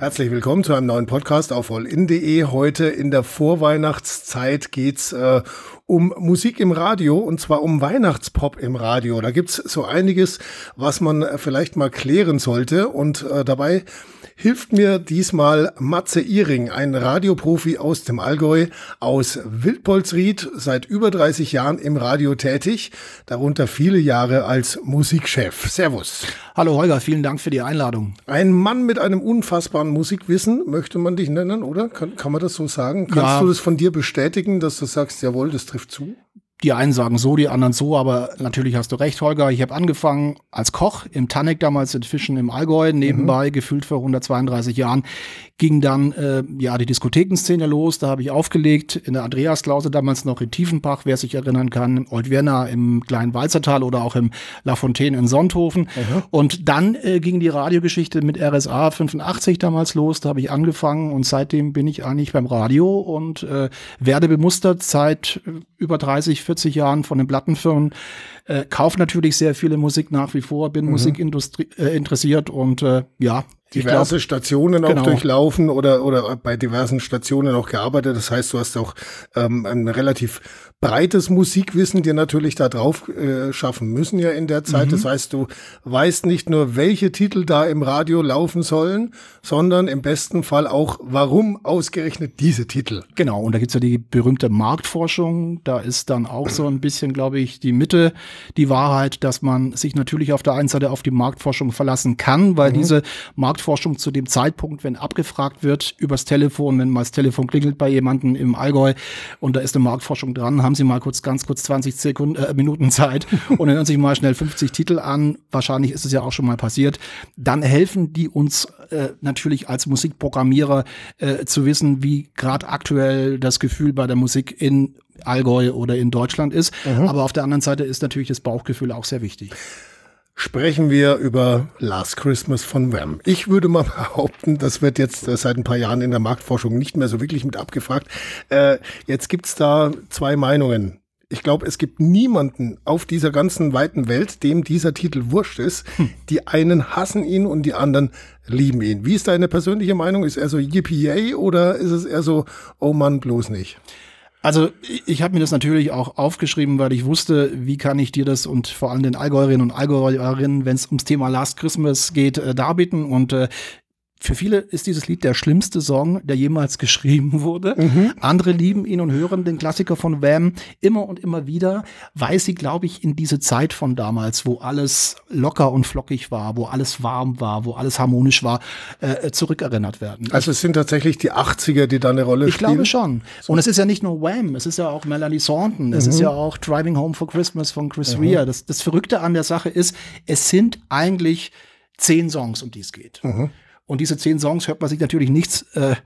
Herzlich willkommen zu einem neuen Podcast auf allin.de. Heute in der Vorweihnachtszeit geht's äh, um Musik im Radio und zwar um Weihnachtspop im Radio. Da gibt's so einiges, was man vielleicht mal klären sollte und äh, dabei hilft mir diesmal Matze Ihring, ein Radioprofi aus dem Allgäu, aus Wildpolsried, seit über 30 Jahren im Radio tätig, darunter viele Jahre als Musikchef. Servus. Hallo Holger, vielen Dank für die Einladung. Ein Mann mit einem unfassbaren Musikwissen, möchte man dich nennen, oder? Kann, kann man das so sagen? Kannst ja. du das von dir bestätigen, dass du sagst, jawohl, das trifft zu? Die einen sagen so, die anderen so, aber natürlich hast du recht, Holger. Ich habe angefangen als Koch im Tannik damals in Fischen im Allgäu, nebenbei mhm. gefühlt vor 132 Jahren ging dann äh, ja die Diskothekenszene los. Da habe ich aufgelegt in der Andreasklause damals noch in Tiefenbach, wer sich erinnern kann, im Oldwerner im kleinen Walzertal oder auch im La Fontaine in Sonthofen. Mhm. Und dann äh, ging die Radiogeschichte mit RSA 85 damals los. Da habe ich angefangen und seitdem bin ich eigentlich beim Radio und äh, werde bemustert seit äh, über 30, 40 Jahren von den Plattenfirmen. Äh, kaufe natürlich sehr viele Musik nach wie vor, bin mhm. Musikindustrie äh, interessiert und äh, ja, diverse glaub, Stationen auch genau. durchlaufen oder oder bei diversen Stationen auch gearbeitet. Das heißt, du hast auch ähm, ein relativ breites Musikwissen dir natürlich da drauf äh, schaffen müssen ja in der Zeit. Mhm. Das heißt, du weißt nicht nur, welche Titel da im Radio laufen sollen, sondern im besten Fall auch, warum ausgerechnet diese Titel. Genau, und da gibt's ja die berühmte Marktforschung. Da ist dann auch so ein bisschen, glaube ich, die Mitte, die Wahrheit, dass man sich natürlich auf der einen Seite auf die Marktforschung verlassen kann, weil mhm. diese Marktforschung zu dem Zeitpunkt, wenn abgefragt wird, übers Telefon, wenn mal das Telefon klingelt bei jemandem im Allgäu und da ist eine Marktforschung dran, haben Sie mal kurz, ganz kurz 20 Sekunden, äh, Minuten Zeit und hören sich mal schnell 50 Titel an. Wahrscheinlich ist es ja auch schon mal passiert. Dann helfen die uns äh, natürlich als Musikprogrammierer äh, zu wissen, wie gerade aktuell das Gefühl bei der Musik in Allgäu oder in Deutschland ist. Mhm. Aber auf der anderen Seite ist natürlich das Bauchgefühl auch sehr wichtig sprechen wir über Last Christmas von Wham. Ich würde mal behaupten, das wird jetzt äh, seit ein paar Jahren in der Marktforschung nicht mehr so wirklich mit abgefragt. Äh, jetzt gibt's da zwei Meinungen. Ich glaube, es gibt niemanden auf dieser ganzen weiten Welt, dem dieser Titel wurscht ist. Hm. Die einen hassen ihn und die anderen lieben ihn. Wie ist deine persönliche Meinung? Ist er so Yippie oder ist es eher so, oh Mann, bloß nicht? Also ich habe mir das natürlich auch aufgeschrieben, weil ich wusste, wie kann ich dir das und vor allem den Allgäuerinnen und Allgäuerinnen, wenn es ums Thema Last Christmas geht, äh, darbieten. Und äh, für viele ist dieses Lied der schlimmste Song, der jemals geschrieben wurde. Mhm. Andere lieben ihn und hören den Klassiker von Wham immer und immer wieder, weil sie, glaube ich, in diese Zeit von damals, wo alles locker und flockig war, wo alles warm war, wo alles harmonisch war, äh, zurückerinnert werden. Also es sind tatsächlich die 80er, die da eine Rolle ich spielen? Ich glaube schon. So. Und es ist ja nicht nur Wham, es ist ja auch Melanie Thornton, es mhm. ist ja auch Driving Home for Christmas von Chris mhm. Rea. Das, das Verrückte an der Sache ist, es sind eigentlich zehn Songs, um die es geht. Mhm. Und diese zehn Songs hört man sich natürlich nichts äh,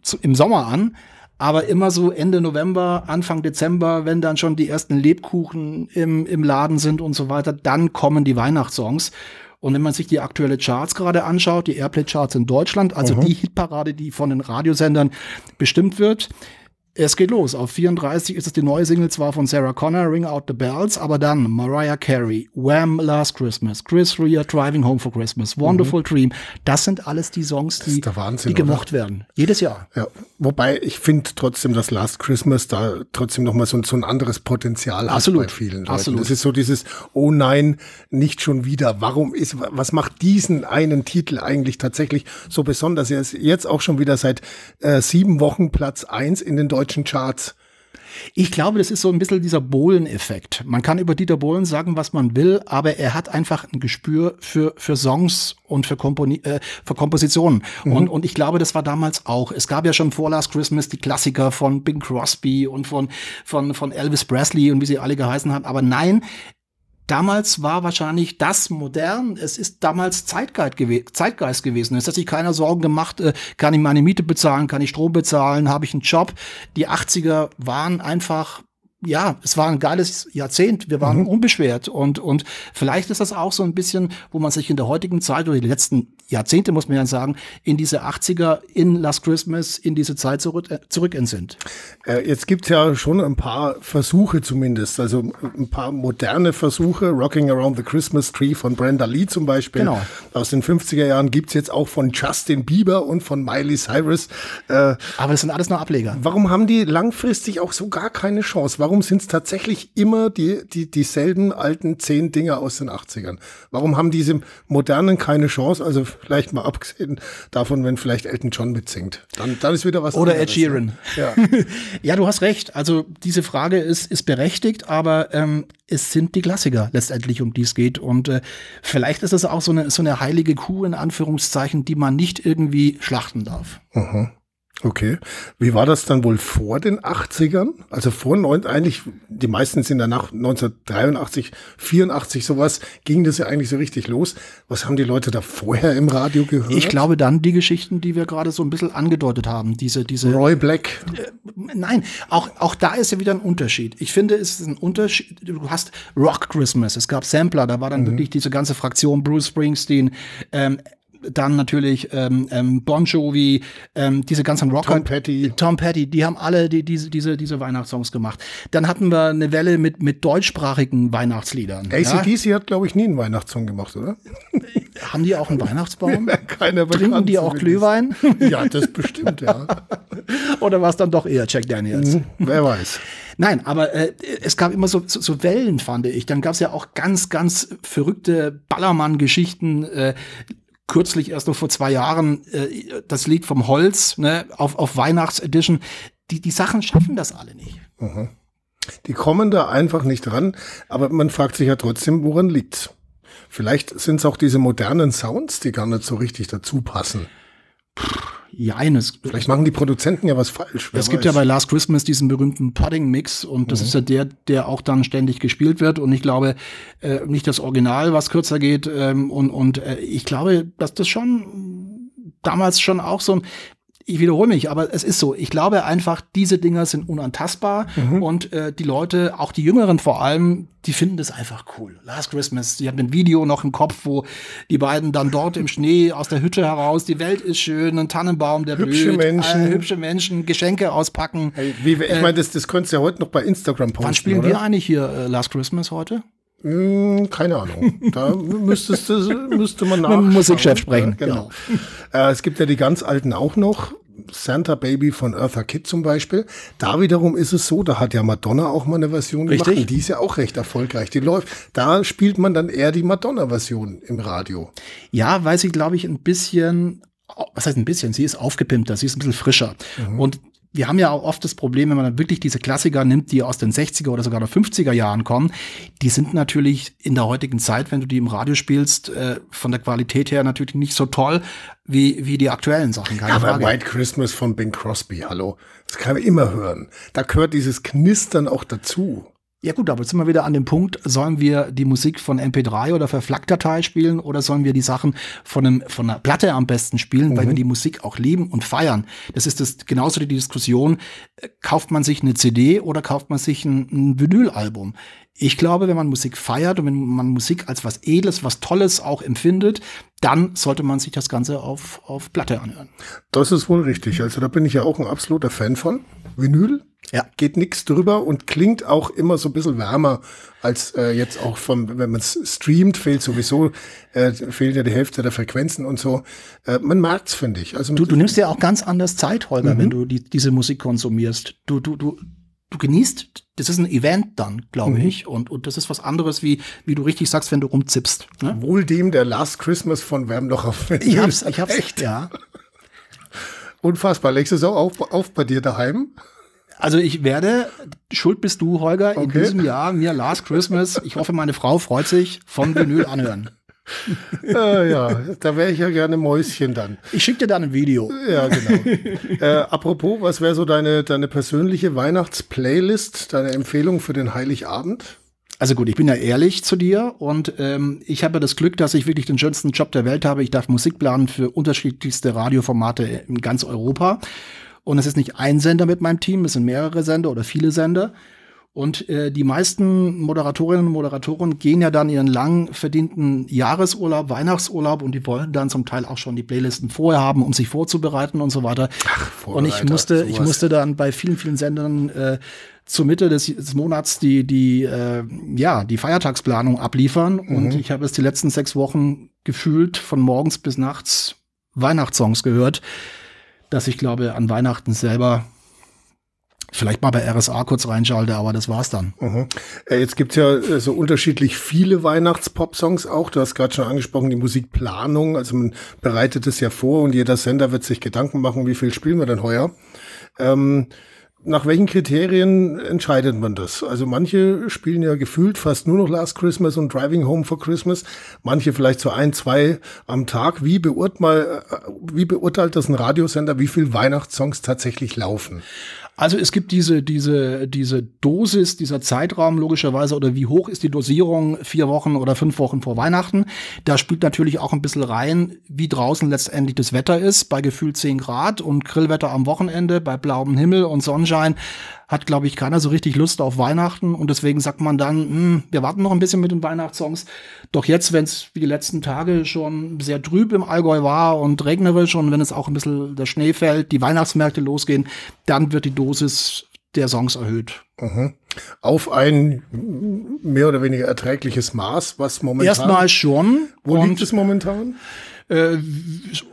zu, im Sommer an, aber immer so Ende November, Anfang Dezember, wenn dann schon die ersten Lebkuchen im, im Laden sind und so weiter, dann kommen die Weihnachtssongs. Und wenn man sich die aktuelle Charts gerade anschaut, die Airplay-Charts in Deutschland, also mhm. die Hitparade, die von den Radiosendern bestimmt wird, es geht los. Auf 34 ist es die neue Single zwar von Sarah Connor, Ring Out the Bells, aber dann Mariah Carey, Wham! Last Christmas, Chris Rea, Driving Home for Christmas, Wonderful mhm. Dream. Das sind alles die Songs, die, Wahnsinn, die gemocht oder? werden. Jedes Jahr. Ja. Wobei ich finde trotzdem, dass Last Christmas da trotzdem nochmal so, so ein anderes Potenzial Absolut. hat bei vielen Leuten. Absolut. Das ist so dieses, oh nein, nicht schon wieder. Warum ist, was macht diesen einen Titel eigentlich tatsächlich so besonders? Er ist jetzt auch schon wieder seit äh, sieben Wochen Platz eins in den deutschen deutschen Charts. Ich glaube, das ist so ein bisschen dieser Bohlen-Effekt. Man kann über Dieter Bohlen sagen, was man will, aber er hat einfach ein Gespür für, für Songs und für, Komponi äh, für Kompositionen. Mhm. Und, und ich glaube, das war damals auch. Es gab ja schon vor Last Christmas die Klassiker von Bing Crosby und von, von, von Elvis Presley und wie sie alle geheißen haben. Aber nein, damals war wahrscheinlich das modern. Es ist damals Zeitgeist, gew Zeitgeist gewesen. Es hat sich keiner Sorgen gemacht, äh, kann ich meine Miete bezahlen, kann ich Strom bezahlen, habe ich einen Job. Die 80er waren einfach ja, es war ein geiles Jahrzehnt. Wir waren mhm. unbeschwert und und vielleicht ist das auch so ein bisschen, wo man sich in der heutigen Zeit oder die letzten Jahrzehnte muss man ja sagen, in diese 80er, in Last Christmas, in diese Zeit zurück, äh, zurück sind. Äh, jetzt gibt's ja schon ein paar Versuche zumindest, also ein paar moderne Versuche. Rocking Around the Christmas Tree von Brenda Lee zum Beispiel. Genau. Aus den 50er Jahren gibt's jetzt auch von Justin Bieber und von Miley Cyrus. Äh, Aber das sind alles nur Ableger. Warum haben die langfristig auch so gar keine Chance? Warum sind es tatsächlich immer die, die, dieselben alten zehn Dinger aus den 80ern? Warum haben diese modernen keine Chance? Also Vielleicht mal abgesehen davon, wenn vielleicht Elton John mitsingt. Dann, dann ist wieder was Oder anderes, Ed Sheeran. Ne? Ja. ja, du hast recht. Also diese Frage ist, ist berechtigt, aber ähm, es sind die Klassiker letztendlich, um die es geht. Und äh, vielleicht ist es auch so eine, so eine heilige Kuh in Anführungszeichen, die man nicht irgendwie schlachten darf. Mhm. Okay. Wie war das dann wohl vor den 80ern? Also vor neun, eigentlich, die meisten sind danach 1983, 84 sowas, ging das ja eigentlich so richtig los. Was haben die Leute da vorher im Radio gehört? Ich glaube dann die Geschichten, die wir gerade so ein bisschen angedeutet haben. Diese, diese. Roy Black. Äh, nein, auch, auch da ist ja wieder ein Unterschied. Ich finde, es ist ein Unterschied. Du hast Rock Christmas. Es gab Sampler, da war dann mhm. wirklich diese ganze Fraktion Bruce Springsteen, ähm, dann natürlich ähm, ähm, Bon Jovi, ähm, diese ganzen Rocker. Tom Petty. Tom Petty, die haben alle die, diese, diese, diese Weihnachtssongs gemacht. Dann hatten wir eine Welle mit, mit deutschsprachigen Weihnachtsliedern. ACDC ja? hat, glaube ich, nie einen Weihnachtssong gemacht, oder? Haben die auch einen Weihnachtsbaum? Keiner Trinken die auch Glühwein? ja, das bestimmt, ja. Oder war es dann doch eher Jack Daniels? Mhm, wer weiß. Nein, aber äh, es gab immer so, so, so Wellen, fand ich. Dann gab es ja auch ganz, ganz verrückte Ballermann-Geschichten. Äh, kürzlich erst noch vor zwei Jahren äh, das Lied vom Holz ne, auf, auf Weihnachtsedition. Die, die Sachen schaffen das alle nicht. Mhm. Die kommen da einfach nicht ran, aber man fragt sich ja trotzdem, woran liegt's? Vielleicht sind es auch diese modernen Sounds, die gar nicht so richtig dazu passen. Ja, eines. Vielleicht machen die Produzenten ja was falsch. Es gibt weiß. ja bei Last Christmas diesen berühmten Pudding-Mix und das mhm. ist ja der, der auch dann ständig gespielt wird. Und ich glaube, äh, nicht das Original, was kürzer geht. Ähm, und und äh, ich glaube, dass das schon damals schon auch so ein ich wiederhole mich, aber es ist so. Ich glaube einfach, diese Dinger sind unantastbar mhm. und äh, die Leute, auch die Jüngeren vor allem, die finden das einfach cool. Last Christmas, die haben ein Video noch im Kopf, wo die beiden dann dort im Schnee aus der Hütte heraus, die Welt ist schön, ein Tannenbaum, der hübsche blüht, Menschen, äh, hübsche Menschen, Geschenke auspacken. Hey, wie, ich äh, meine, das, das könntest du ja heute noch bei Instagram posten. Wann spielen oder? wir eigentlich hier äh, Last Christmas heute? Hm, keine Ahnung. Da müsstest du, müsste man nach. Musikchef sprechen. Genau. genau. Äh, es gibt ja die ganz alten auch noch. Santa Baby von Eartha Kitt zum Beispiel. Da wiederum ist es so, da hat ja Madonna auch mal eine Version Richtig. gemacht. Und die ist ja auch recht erfolgreich. Die läuft. Da spielt man dann eher die Madonna-Version im Radio. Ja, weil sie, glaube ich, ein bisschen was heißt ein bisschen? Sie ist aufgepimpter, sie ist ein bisschen frischer. Mhm. Und wir haben ja auch oft das Problem, wenn man dann wirklich diese Klassiker nimmt, die aus den 60er oder sogar der 50er Jahren kommen, die sind natürlich in der heutigen Zeit, wenn du die im Radio spielst, äh, von der Qualität her natürlich nicht so toll wie, wie die aktuellen Sachen. Keine ja, aber Frage. White Christmas von Bing Crosby, hallo. Das kann man immer hören. Da gehört dieses Knistern auch dazu. Ja gut, aber jetzt sind wir wieder an dem Punkt, sollen wir die Musik von MP3 oder für FLAC-Datei spielen oder sollen wir die Sachen von, einem, von einer Platte am besten spielen, mhm. weil wir die Musik auch lieben und feiern. Das ist das genauso die Diskussion, äh, kauft man sich eine CD oder kauft man sich ein, ein Vinylalbum? Ich glaube, wenn man Musik feiert und wenn man Musik als was Edles, was Tolles auch empfindet, dann sollte man sich das Ganze auf, auf Platte anhören. Das ist wohl richtig. Also da bin ich ja auch ein absoluter Fan von. Vinyl ja. Geht nichts drüber und klingt auch immer so ein bisschen wärmer als äh, jetzt auch vom, wenn man es streamt, fehlt sowieso, äh, fehlt ja die Hälfte der Frequenzen und so. Äh, man merkt's, finde ich. Also du, du nimmst ja auch ganz anders Zeit, Holger, mhm. wenn du die, diese Musik konsumierst. Du, du, du, du genießt, das ist ein Event dann, glaube mhm. ich. Und, und das ist was anderes, wie, wie du richtig sagst, wenn du rumzippst. Ne? Wohl dem der Last Christmas von Wärmloch auf Ich hab's, ich hab's. Echt? Ja. Unfassbar. Legst du es auch auf, auf bei dir daheim? Also ich werde, schuld bist du, Holger, in diesem Jahr mir Last Christmas, ich hoffe, meine Frau freut sich, von Vinyl anhören. äh, ja, da wäre ich ja gerne Mäuschen dann. Ich schicke dir dann ein Video. Ja, genau. äh, apropos, was wäre so deine, deine persönliche Weihnachtsplaylist, deine Empfehlung für den Heiligabend? Also gut, ich bin ja ehrlich zu dir und ähm, ich habe das Glück, dass ich wirklich den schönsten Job der Welt habe. Ich darf Musik planen für unterschiedlichste Radioformate in ganz Europa. Und es ist nicht ein Sender mit meinem Team, es sind mehrere Sender oder viele Sender. Und äh, die meisten Moderatorinnen und Moderatoren gehen ja dann ihren lang verdienten Jahresurlaub, Weihnachtsurlaub und die wollen dann zum Teil auch schon die Playlisten vorher haben, um sich vorzubereiten und so weiter. Ach, und ich musste, sowas. ich musste dann bei vielen, vielen Sendern äh, zur Mitte des, des Monats die, die, äh, ja, die Feiertagsplanung abliefern. Mhm. Und ich habe es die letzten sechs Wochen gefühlt von morgens bis nachts Weihnachtssongs gehört, dass ich glaube, an Weihnachten selber vielleicht mal bei RSA kurz reinschalte, aber das war's dann. Mhm. Äh, jetzt gibt's ja äh, so unterschiedlich viele Weihnachtspop-Songs auch. Du hast gerade schon angesprochen, die Musikplanung. Also man bereitet es ja vor und jeder Sender wird sich Gedanken machen, wie viel spielen wir denn heuer. Ähm, nach welchen Kriterien entscheidet man das? Also manche spielen ja gefühlt fast nur noch Last Christmas und Driving Home for Christmas, manche vielleicht so ein, zwei am Tag. Wie, beurteilt, äh, wie beurteilt das ein Radiosender, wie viel Weihnachtssongs tatsächlich laufen? Also es gibt diese, diese, diese Dosis, dieser Zeitraum logischerweise oder wie hoch ist die Dosierung vier Wochen oder fünf Wochen vor Weihnachten. Da spielt natürlich auch ein bisschen rein, wie draußen letztendlich das Wetter ist. Bei gefühlt zehn Grad und Grillwetter am Wochenende, bei blauem Himmel und Sonnenschein hat, glaube ich, keiner so richtig Lust auf Weihnachten und deswegen sagt man dann, hm, wir warten noch ein bisschen mit den Weihnachtssongs. Doch jetzt, wenn es wie die letzten Tage schon sehr trüb im Allgäu war und regnerisch und wenn es auch ein bisschen der Schnee fällt, die Weihnachtsmärkte losgehen, dann wird die Dosis der Songs erhöht. Mhm. Auf ein mehr oder weniger erträgliches Maß, was momentan. Erstmal schon. Wo liegt es momentan? Äh,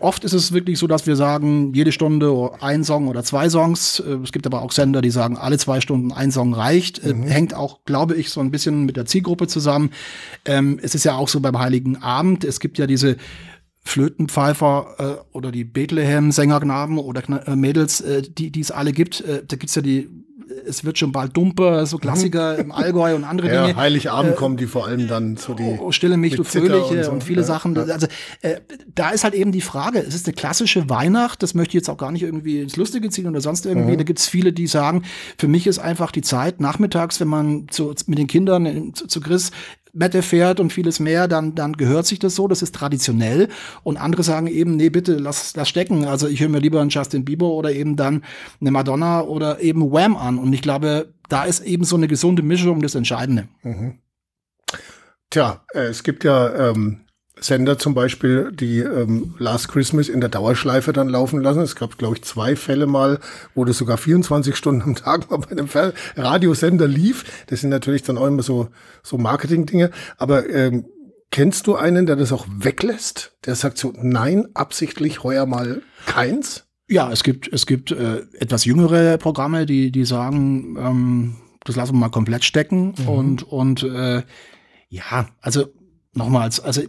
oft ist es wirklich so, dass wir sagen, jede Stunde ein Song oder zwei Songs. Äh, es gibt aber auch Sender, die sagen, alle zwei Stunden ein Song reicht. Äh, mhm. hängt auch, glaube ich, so ein bisschen mit der Zielgruppe zusammen. Ähm, es ist ja auch so beim Heiligen Abend. Es gibt ja diese Flötenpfeifer äh, oder die Bethlehem-Sängerknaben oder äh, Mädels, äh, die, die es alle gibt. Äh, da gibt's ja die es wird schon bald dumper, so Klassiker mhm. im Allgäu und andere ja, Dinge. Heiligabend äh, kommen die vor allem dann zu die. Oh, Stille mich, du Fröhliche und, so. und, viele ja, Sachen. Ja. Also äh, da ist halt eben die Frage, es ist eine klassische Weihnacht, das möchte ich jetzt auch gar nicht irgendwie ins Lustige ziehen oder sonst irgendwie. Mhm. Da gibt's viele, die sagen, für mich ist einfach die Zeit nachmittags, wenn man zu, mit den Kindern zu, zu Chris Mette fährt und vieles mehr, dann, dann gehört sich das so, das ist traditionell. Und andere sagen eben, nee, bitte, lass das stecken. Also ich höre mir lieber einen Justin Bieber oder eben dann eine Madonna oder eben Wham an. Und ich glaube, da ist eben so eine gesunde Mischung das Entscheidende. Mhm. Tja, äh, es gibt ja ähm, Sender zum Beispiel, die ähm, Last Christmas in der Dauerschleife dann laufen lassen. Es gab, glaube ich, zwei Fälle mal, wo das sogar 24 Stunden am Tag mal bei einem Radiosender lief. Das sind natürlich dann auch immer so, so Marketing-Dinge. Aber ähm, kennst du einen, der das auch weglässt? Der sagt so, nein, absichtlich heuer mal keins? Ja, es gibt, es gibt äh, etwas jüngere Programme, die, die sagen, ähm, das lassen wir mal komplett stecken. Mhm. Und, und äh, ja, also nochmals, also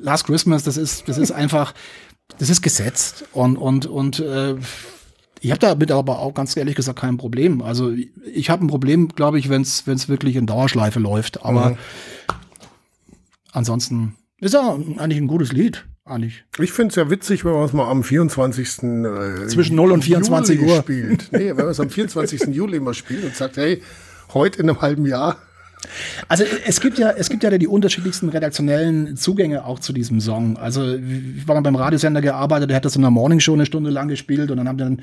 Last Christmas, das ist, das ist einfach, das ist gesetzt und und und äh, ich habe damit aber auch ganz ehrlich gesagt kein Problem. Also ich habe ein Problem, glaube ich, wenn es wenn es wirklich in Dauerschleife läuft. Aber mhm. ansonsten ist ja eigentlich ein gutes Lied. Eigentlich. Ich finde es ja witzig, wenn man es mal am 24. Äh, Zwischen 0 und 24 Juli Uhr spielt. Nee, wenn man es am 24. Juli mal spielt und sagt, hey, heute in einem halben Jahr also es gibt ja, es gibt ja die unterschiedlichsten redaktionellen Zugänge auch zu diesem Song. Also ich war mal beim Radiosender gearbeitet, der hat das in der Morningshow eine Stunde lang gespielt und dann haben dann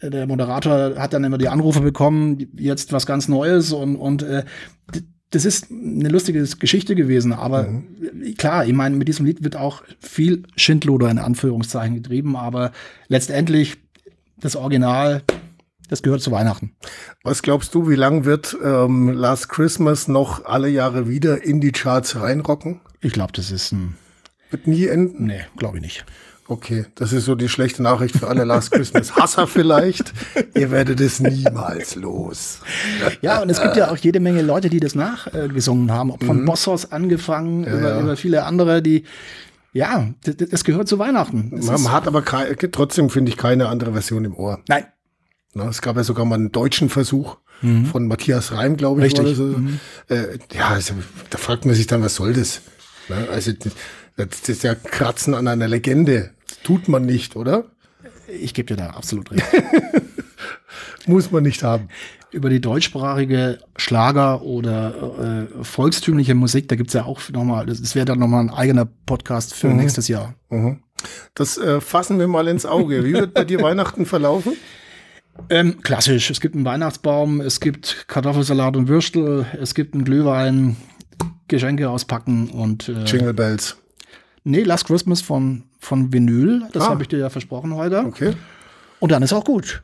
äh, der Moderator hat dann immer die Anrufe bekommen, jetzt was ganz Neues und und äh, das ist eine lustige Geschichte gewesen, aber mhm. klar, ich meine, mit diesem Lied wird auch viel Schindluder in Anführungszeichen getrieben, aber letztendlich das Original das gehört zu Weihnachten. Was glaubst du, wie lang wird ähm, Last Christmas noch alle Jahre wieder in die Charts reinrocken? Ich glaube, das ist ein. Wird nie enden? Nee, glaube ich nicht. Okay, das ist so die schlechte Nachricht für alle Last Christmas Hasser vielleicht. Ihr werdet es niemals los. Ja, und es gibt ja auch jede Menge Leute, die das nachgesungen haben, ob von mhm. Bossos angefangen, ja, über, ja. über viele andere, die ja, das, das gehört zu Weihnachten. Das Man hat aber trotzdem, finde ich, keine andere Version im Ohr. Nein, na, es gab ja sogar mal einen deutschen Versuch mhm. von Matthias Reim, glaube ich. Richtig. So. Mhm. Äh, ja, also, da fragt man sich dann, was soll das? Na, also das ist ja Kratzen an einer Legende. Das tut man nicht, oder? Ich gebe dir da absolut recht. Muss man nicht haben. Über die deutschsprachige Schlager oder äh, volkstümliche Musik, da gibt's ja auch nochmal, das wäre dann nochmal ein eigener Podcast für mhm. nächstes Jahr. Mhm. Das äh, fassen wir mal ins Auge. Wie wird bei dir Weihnachten verlaufen? Ähm, klassisch. Es gibt einen Weihnachtsbaum, es gibt Kartoffelsalat und Würstel, es gibt einen Glühwein, Geschenke auspacken und äh, Jingle Bells. Nee, Last Christmas von, von Vinyl. Das ah. habe ich dir ja versprochen heute. Okay. Und dann ist auch gut.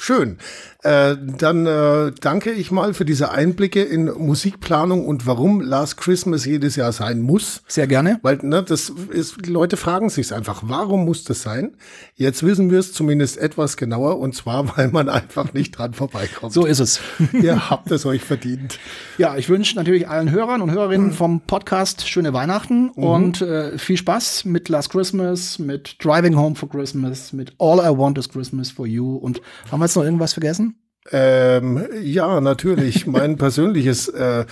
Schön. Äh, dann äh, danke ich mal für diese Einblicke in Musikplanung und warum Last Christmas jedes Jahr sein muss. Sehr gerne. Weil ne, das ist, die Leute fragen sich einfach, warum muss das sein? Jetzt wissen wir es zumindest etwas genauer und zwar, weil man einfach nicht dran vorbeikommt. So ist es. Ihr habt es euch verdient. Ja, ich wünsche natürlich allen Hörern und Hörerinnen vom Podcast schöne Weihnachten mhm. und äh, viel Spaß mit Last Christmas, mit Driving Home for Christmas, mit All I Want is Christmas for You und haben wir jetzt noch irgendwas vergessen? Ähm, ja, natürlich. mein persönliches äh,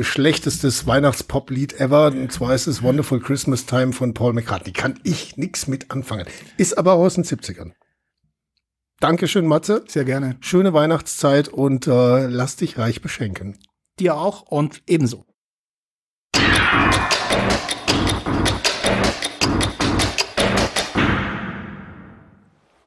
schlechtestes Weihnachtspop-Lied ever, und zwar ist es Wonderful Christmas Time von Paul McCartney. Kann ich nix mit anfangen. Ist aber aus den 70ern. Dankeschön, Matze. Sehr gerne. Schöne Weihnachtszeit und äh, lass dich reich beschenken. Dir auch und ebenso.